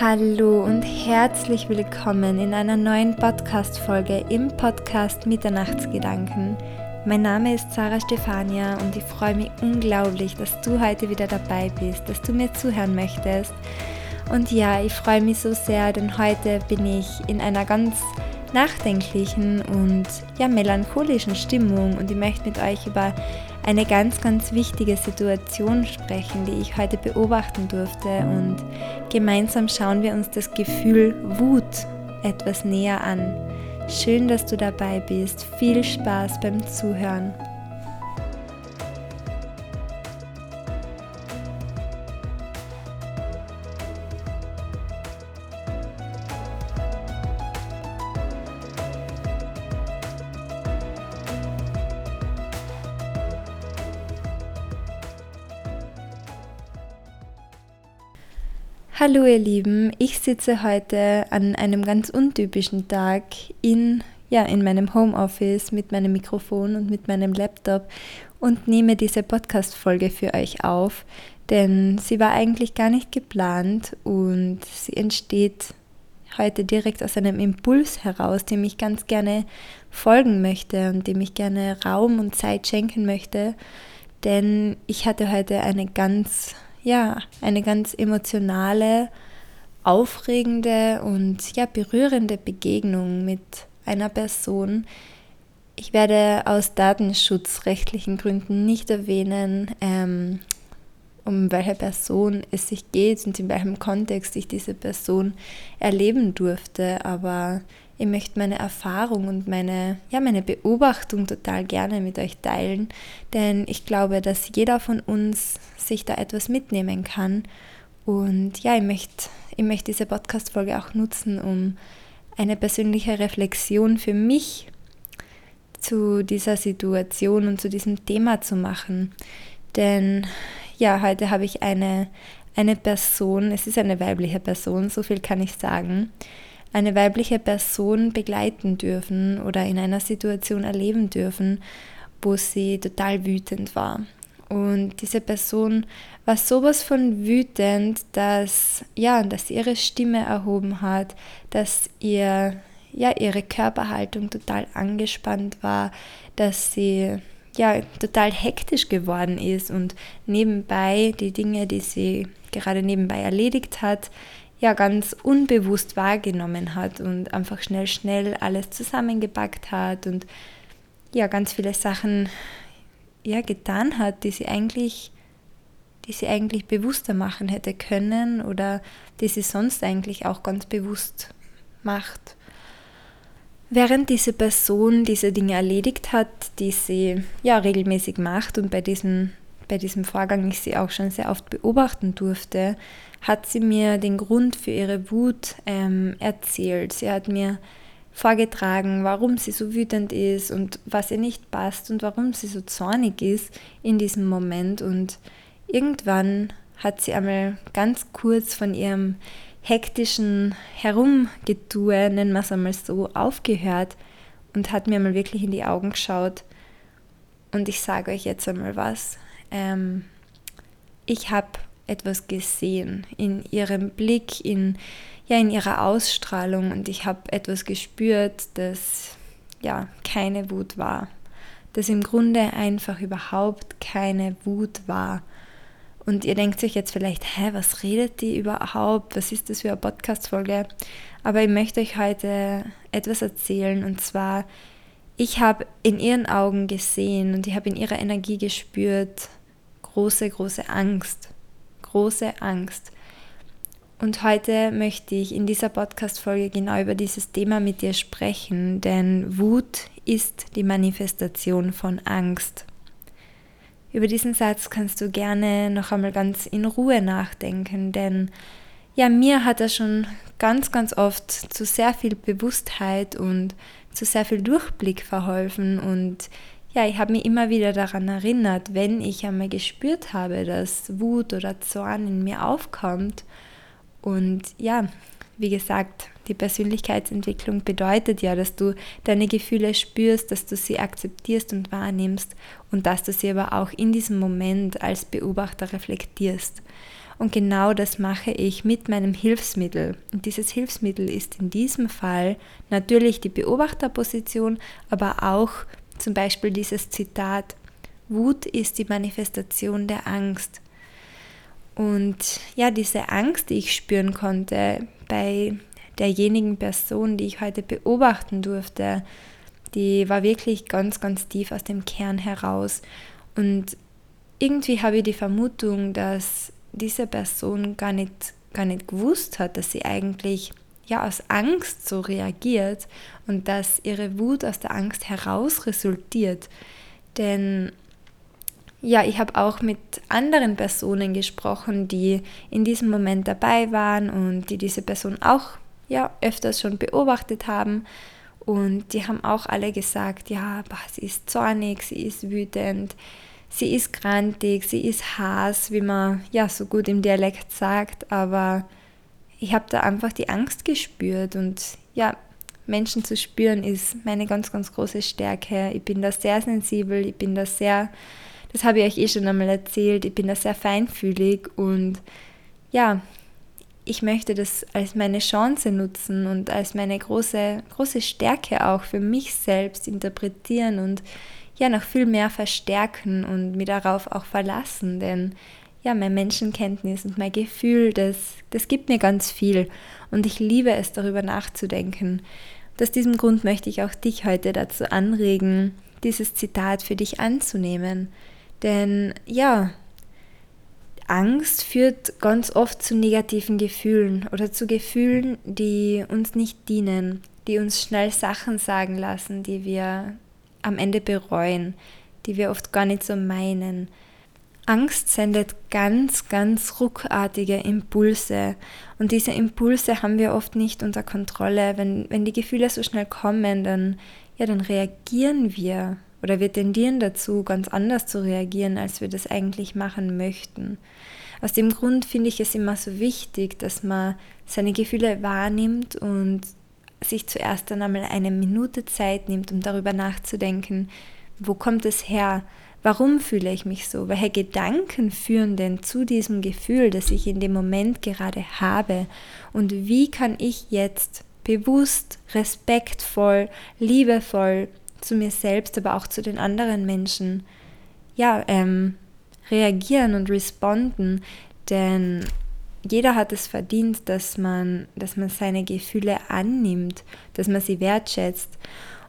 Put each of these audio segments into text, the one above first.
Hallo und herzlich willkommen in einer neuen Podcast-Folge im Podcast Mitternachtsgedanken. Mein Name ist Sarah Stefania und ich freue mich unglaublich, dass du heute wieder dabei bist, dass du mir zuhören möchtest. Und ja, ich freue mich so sehr, denn heute bin ich in einer ganz nachdenklichen und ja melancholischen Stimmung und ich möchte mit euch über eine ganz, ganz wichtige Situation sprechen, die ich heute beobachten durfte und gemeinsam schauen wir uns das Gefühl Wut etwas näher an. Schön, dass du dabei bist. Viel Spaß beim Zuhören. Hallo ihr Lieben, ich sitze heute an einem ganz untypischen Tag in, ja, in meinem Homeoffice mit meinem Mikrofon und mit meinem Laptop und nehme diese Podcast-Folge für euch auf, denn sie war eigentlich gar nicht geplant und sie entsteht heute direkt aus einem Impuls heraus, dem ich ganz gerne folgen möchte und dem ich gerne Raum und Zeit schenken möchte, denn ich hatte heute eine ganz ja, eine ganz emotionale, aufregende und ja, berührende Begegnung mit einer Person. Ich werde aus datenschutzrechtlichen Gründen nicht erwähnen, ähm, um welche Person es sich geht und in welchem Kontext ich diese Person erleben durfte, aber ich möchte meine Erfahrung und meine, ja, meine Beobachtung total gerne mit euch teilen, denn ich glaube, dass jeder von uns sich da etwas mitnehmen kann. Und ja, ich möchte, ich möchte diese Podcast-Folge auch nutzen, um eine persönliche Reflexion für mich zu dieser Situation und zu diesem Thema zu machen. Denn ja, heute habe ich eine, eine Person, es ist eine weibliche Person, so viel kann ich sagen, eine weibliche Person begleiten dürfen oder in einer Situation erleben dürfen, wo sie total wütend war. Und diese Person war sowas von wütend, dass, ja, dass sie ihre Stimme erhoben hat, dass ihr, ja, ihre Körperhaltung total angespannt war, dass sie ja, total hektisch geworden ist und nebenbei die Dinge, die sie gerade nebenbei erledigt hat, ja ganz unbewusst wahrgenommen hat und einfach schnell, schnell alles zusammengepackt hat und ja ganz viele Sachen ja getan hat, die sie eigentlich die sie eigentlich bewusster machen hätte können oder die sie sonst eigentlich auch ganz bewusst macht. Während diese Person diese Dinge erledigt hat, die sie ja regelmäßig macht und bei diesem, bei diesem Vorgang ich sie auch schon sehr oft beobachten durfte, hat sie mir den Grund für ihre Wut ähm, erzählt. Sie hat mir vorgetragen, warum sie so wütend ist und was ihr nicht passt und warum sie so zornig ist in diesem Moment. Und irgendwann hat sie einmal ganz kurz von ihrem hektischen Herumgetue, nennen wir es einmal so, aufgehört und hat mir einmal wirklich in die Augen geschaut. Und ich sage euch jetzt einmal was. Ähm, ich habe etwas gesehen in ihrem Blick, in, ja, in ihrer Ausstrahlung und ich habe etwas gespürt, das ja keine Wut war, das im Grunde einfach überhaupt keine Wut war. Und ihr denkt sich jetzt vielleicht, hä, was redet die überhaupt? Was ist das für eine Podcast-Folge? Aber ich möchte euch heute etwas erzählen und zwar, ich habe in ihren Augen gesehen und ich habe in ihrer Energie gespürt, große, große Angst große Angst. Und heute möchte ich in dieser Podcast-Folge genau über dieses Thema mit dir sprechen, denn Wut ist die Manifestation von Angst. Über diesen Satz kannst du gerne noch einmal ganz in Ruhe nachdenken, denn ja, mir hat er schon ganz, ganz oft zu sehr viel Bewusstheit und zu sehr viel Durchblick verholfen und ja, ich habe mich immer wieder daran erinnert, wenn ich einmal gespürt habe, dass Wut oder Zorn in mir aufkommt. Und ja, wie gesagt, die Persönlichkeitsentwicklung bedeutet ja, dass du deine Gefühle spürst, dass du sie akzeptierst und wahrnimmst und dass du sie aber auch in diesem Moment als Beobachter reflektierst. Und genau das mache ich mit meinem Hilfsmittel. Und dieses Hilfsmittel ist in diesem Fall natürlich die Beobachterposition, aber auch zum Beispiel dieses Zitat, Wut ist die Manifestation der Angst. Und ja, diese Angst, die ich spüren konnte bei derjenigen Person, die ich heute beobachten durfte, die war wirklich ganz, ganz tief aus dem Kern heraus. Und irgendwie habe ich die Vermutung, dass diese Person gar nicht, gar nicht gewusst hat, dass sie eigentlich ja aus Angst so reagiert und dass ihre Wut aus der Angst heraus resultiert. Denn ja, ich habe auch mit anderen Personen gesprochen, die in diesem Moment dabei waren und die diese Person auch ja öfters schon beobachtet haben und die haben auch alle gesagt, ja, boah, sie ist zornig, sie ist wütend, sie ist grantig, sie ist Hass, wie man ja so gut im Dialekt sagt, aber ich habe da einfach die Angst gespürt und ja, Menschen zu spüren ist meine ganz, ganz große Stärke. Ich bin da sehr sensibel, ich bin da sehr, das habe ich euch eh schon einmal erzählt, ich bin da sehr feinfühlig und ja, ich möchte das als meine Chance nutzen und als meine große, große Stärke auch für mich selbst interpretieren und ja noch viel mehr verstärken und mich darauf auch verlassen, denn ja, mein Menschenkenntnis und mein Gefühl, das, das gibt mir ganz viel und ich liebe es, darüber nachzudenken. Und aus diesem Grund möchte ich auch dich heute dazu anregen, dieses Zitat für dich anzunehmen. Denn ja, Angst führt ganz oft zu negativen Gefühlen oder zu Gefühlen, die uns nicht dienen, die uns schnell Sachen sagen lassen, die wir am Ende bereuen, die wir oft gar nicht so meinen. Angst sendet ganz, ganz ruckartige Impulse und diese Impulse haben wir oft nicht unter Kontrolle. Wenn, wenn die Gefühle so schnell kommen, dann, ja, dann reagieren wir oder wir tendieren dazu, ganz anders zu reagieren, als wir das eigentlich machen möchten. Aus dem Grund finde ich es immer so wichtig, dass man seine Gefühle wahrnimmt und sich zuerst dann einmal eine Minute Zeit nimmt, um darüber nachzudenken, wo kommt es her? Warum fühle ich mich so? Welche Gedanken führen denn zu diesem Gefühl, das ich in dem Moment gerade habe? Und wie kann ich jetzt bewusst, respektvoll, liebevoll zu mir selbst, aber auch zu den anderen Menschen, ja, ähm, reagieren und responden, denn jeder hat es verdient, dass man, dass man seine Gefühle annimmt, dass man sie wertschätzt.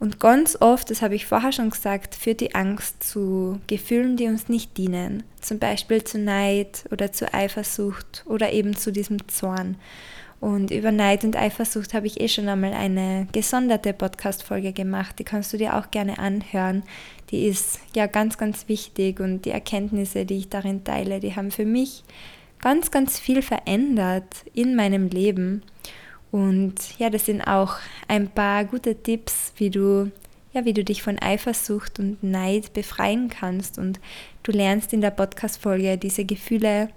Und ganz oft, das habe ich vorher schon gesagt, führt die Angst zu Gefühlen, die uns nicht dienen. Zum Beispiel zu Neid oder zu Eifersucht oder eben zu diesem Zorn. Und über Neid und Eifersucht habe ich eh schon einmal eine gesonderte Podcast-Folge gemacht. Die kannst du dir auch gerne anhören. Die ist ja ganz, ganz wichtig und die Erkenntnisse, die ich darin teile, die haben für mich ganz, ganz viel verändert in meinem Leben. Und ja, das sind auch ein paar gute Tipps, wie du, ja, wie du dich von Eifersucht und Neid befreien kannst. Und du lernst in der Podcast-Folge diese Gefühle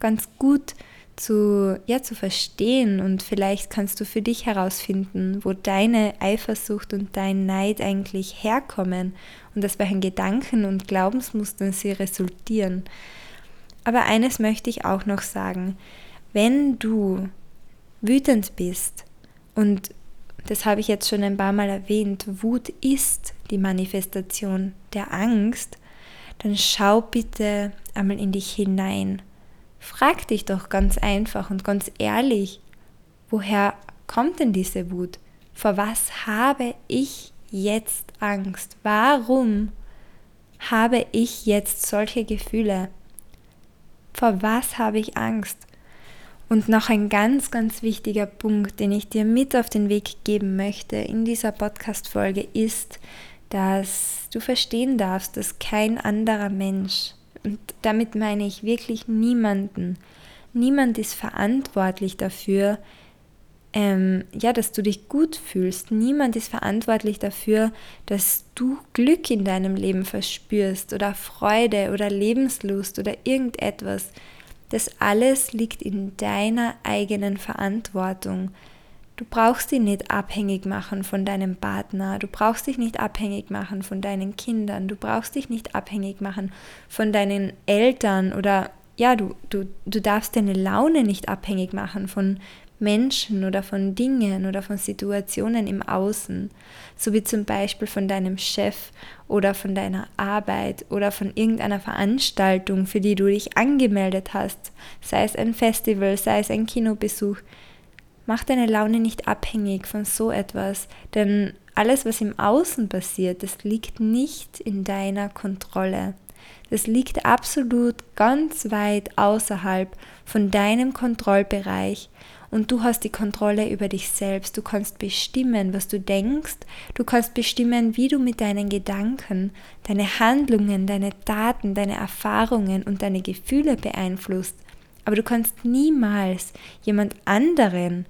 ganz gut zu zu, ja, zu verstehen und vielleicht kannst du für dich herausfinden, wo deine Eifersucht und dein Neid eigentlich herkommen und aus welchen Gedanken und Glaubensmustern sie resultieren. Aber eines möchte ich auch noch sagen, wenn du wütend bist und das habe ich jetzt schon ein paar Mal erwähnt, Wut ist die Manifestation der Angst, dann schau bitte einmal in dich hinein Frag dich doch ganz einfach und ganz ehrlich, woher kommt denn diese Wut? Vor was habe ich jetzt Angst? Warum habe ich jetzt solche Gefühle? Vor was habe ich Angst? Und noch ein ganz, ganz wichtiger Punkt, den ich dir mit auf den Weg geben möchte in dieser Podcast-Folge ist, dass du verstehen darfst, dass kein anderer Mensch und damit meine ich wirklich niemanden. Niemand ist verantwortlich dafür, ähm, ja, dass du dich gut fühlst. Niemand ist verantwortlich dafür, dass du Glück in deinem Leben verspürst oder Freude oder Lebenslust oder irgendetwas. Das alles liegt in deiner eigenen Verantwortung. Du brauchst dich nicht abhängig machen von deinem Partner, du brauchst dich nicht abhängig machen von deinen Kindern, du brauchst dich nicht abhängig machen von deinen Eltern oder ja, du, du, du darfst deine Laune nicht abhängig machen von Menschen oder von Dingen oder von Situationen im Außen, so wie zum Beispiel von deinem Chef oder von deiner Arbeit oder von irgendeiner Veranstaltung, für die du dich angemeldet hast, sei es ein Festival, sei es ein Kinobesuch. Mach deine Laune nicht abhängig von so etwas, denn alles, was im Außen passiert, das liegt nicht in deiner Kontrolle. Das liegt absolut ganz weit außerhalb von deinem Kontrollbereich und du hast die Kontrolle über dich selbst. Du kannst bestimmen, was du denkst. Du kannst bestimmen, wie du mit deinen Gedanken, deine Handlungen, deine Daten, deine Erfahrungen und deine Gefühle beeinflusst. Aber du kannst niemals jemand anderen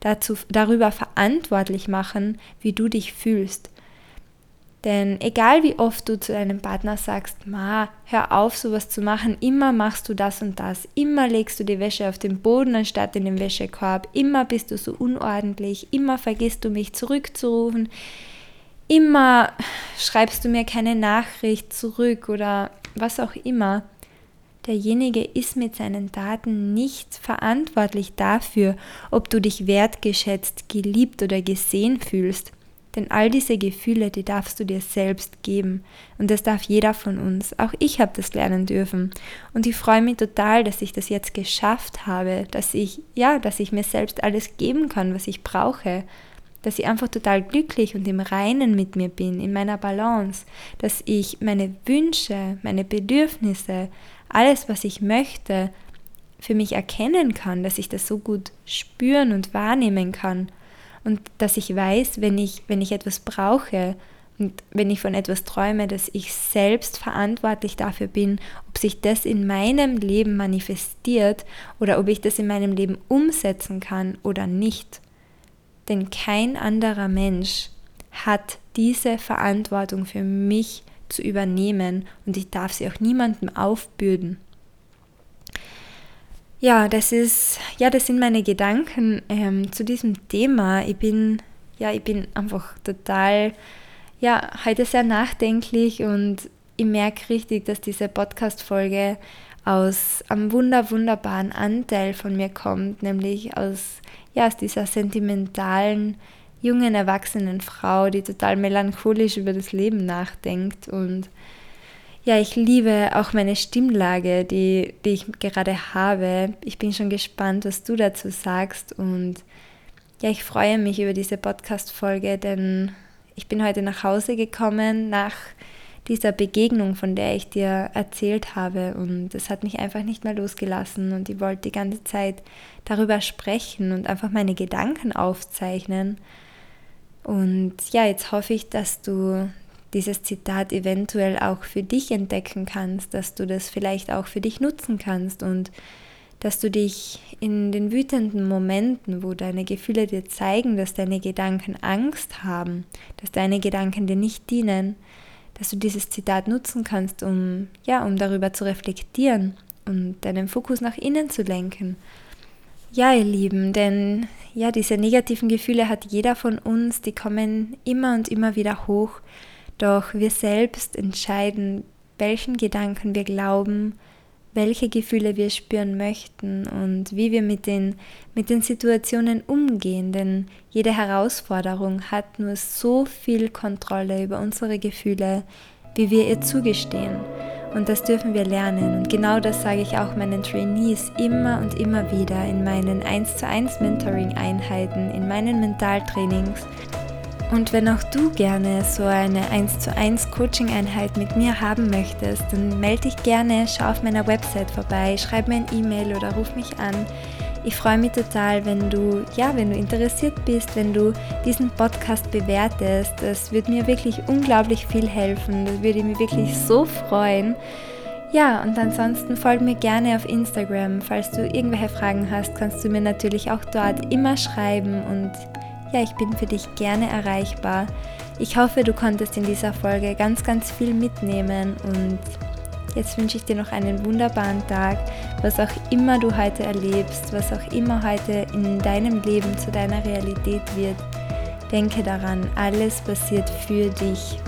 dazu, darüber verantwortlich machen, wie du dich fühlst. Denn egal wie oft du zu deinem Partner sagst, Ma, hör auf, sowas zu machen, immer machst du das und das, immer legst du die Wäsche auf den Boden anstatt in den Wäschekorb, immer bist du so unordentlich, immer vergisst du mich zurückzurufen, immer schreibst du mir keine Nachricht zurück oder was auch immer. Derjenige ist mit seinen Daten nicht verantwortlich dafür, ob du dich wertgeschätzt, geliebt oder gesehen fühlst. Denn all diese Gefühle, die darfst du dir selbst geben. Und das darf jeder von uns. Auch ich habe das lernen dürfen. Und ich freue mich total, dass ich das jetzt geschafft habe, dass ich, ja, dass ich mir selbst alles geben kann, was ich brauche. Dass ich einfach total glücklich und im Reinen mit mir bin, in meiner Balance. Dass ich meine Wünsche, meine Bedürfnisse, alles, was ich möchte, für mich erkennen kann, dass ich das so gut spüren und wahrnehmen kann und dass ich weiß, wenn ich, wenn ich etwas brauche und wenn ich von etwas träume, dass ich selbst verantwortlich dafür bin, ob sich das in meinem Leben manifestiert oder ob ich das in meinem Leben umsetzen kann oder nicht. Denn kein anderer Mensch hat diese Verantwortung für mich zu übernehmen und ich darf sie auch niemandem aufbürden. Ja, das ist, ja, das sind meine Gedanken ähm, zu diesem Thema. Ich bin, ja, ich bin einfach total, ja, heute sehr nachdenklich und ich merke richtig, dass diese Podcast-Folge aus einem wunder, wunderbaren Anteil von mir kommt, nämlich aus, ja, aus dieser sentimentalen, jungen, erwachsenen Frau, die total melancholisch über das Leben nachdenkt und ja, ich liebe auch meine Stimmlage, die, die ich gerade habe. Ich bin schon gespannt, was du dazu sagst. Und ja, ich freue mich über diese Podcast-Folge, denn ich bin heute nach Hause gekommen nach dieser Begegnung, von der ich dir erzählt habe. Und es hat mich einfach nicht mehr losgelassen. Und ich wollte die ganze Zeit darüber sprechen und einfach meine Gedanken aufzeichnen. Und ja, jetzt hoffe ich, dass du dieses Zitat eventuell auch für dich entdecken kannst, dass du das vielleicht auch für dich nutzen kannst und dass du dich in den wütenden Momenten, wo deine Gefühle dir zeigen, dass deine Gedanken Angst haben, dass deine Gedanken dir nicht dienen, dass du dieses Zitat nutzen kannst, um ja, um darüber zu reflektieren und deinen Fokus nach innen zu lenken. Ja, ihr Lieben, denn ja, diese negativen Gefühle hat jeder von uns, die kommen immer und immer wieder hoch doch wir selbst entscheiden, welchen Gedanken wir glauben, welche Gefühle wir spüren möchten und wie wir mit den, mit den Situationen umgehen. Denn jede Herausforderung hat nur so viel Kontrolle über unsere Gefühle, wie wir ihr zugestehen. Und das dürfen wir lernen. Und genau das sage ich auch meinen Trainees immer und immer wieder in meinen 1 zu 1 Mentoring-Einheiten, in meinen Mentaltrainings und wenn auch du gerne so eine 1 zu 1 Coaching-Einheit mit mir haben möchtest, dann melde dich gerne, schau auf meiner Website vorbei, schreib mir ein E-Mail oder ruf mich an. Ich freue mich total, wenn du, ja, wenn du interessiert bist, wenn du diesen Podcast bewertest. Das wird mir wirklich unglaublich viel helfen. Das würde mich wirklich so freuen. Ja, und ansonsten folg mir gerne auf Instagram. Falls du irgendwelche Fragen hast, kannst du mir natürlich auch dort immer schreiben und ja, ich bin für dich gerne erreichbar. Ich hoffe, du konntest in dieser Folge ganz, ganz viel mitnehmen und jetzt wünsche ich dir noch einen wunderbaren Tag, was auch immer du heute erlebst, was auch immer heute in deinem Leben zu deiner Realität wird. Denke daran, alles passiert für dich.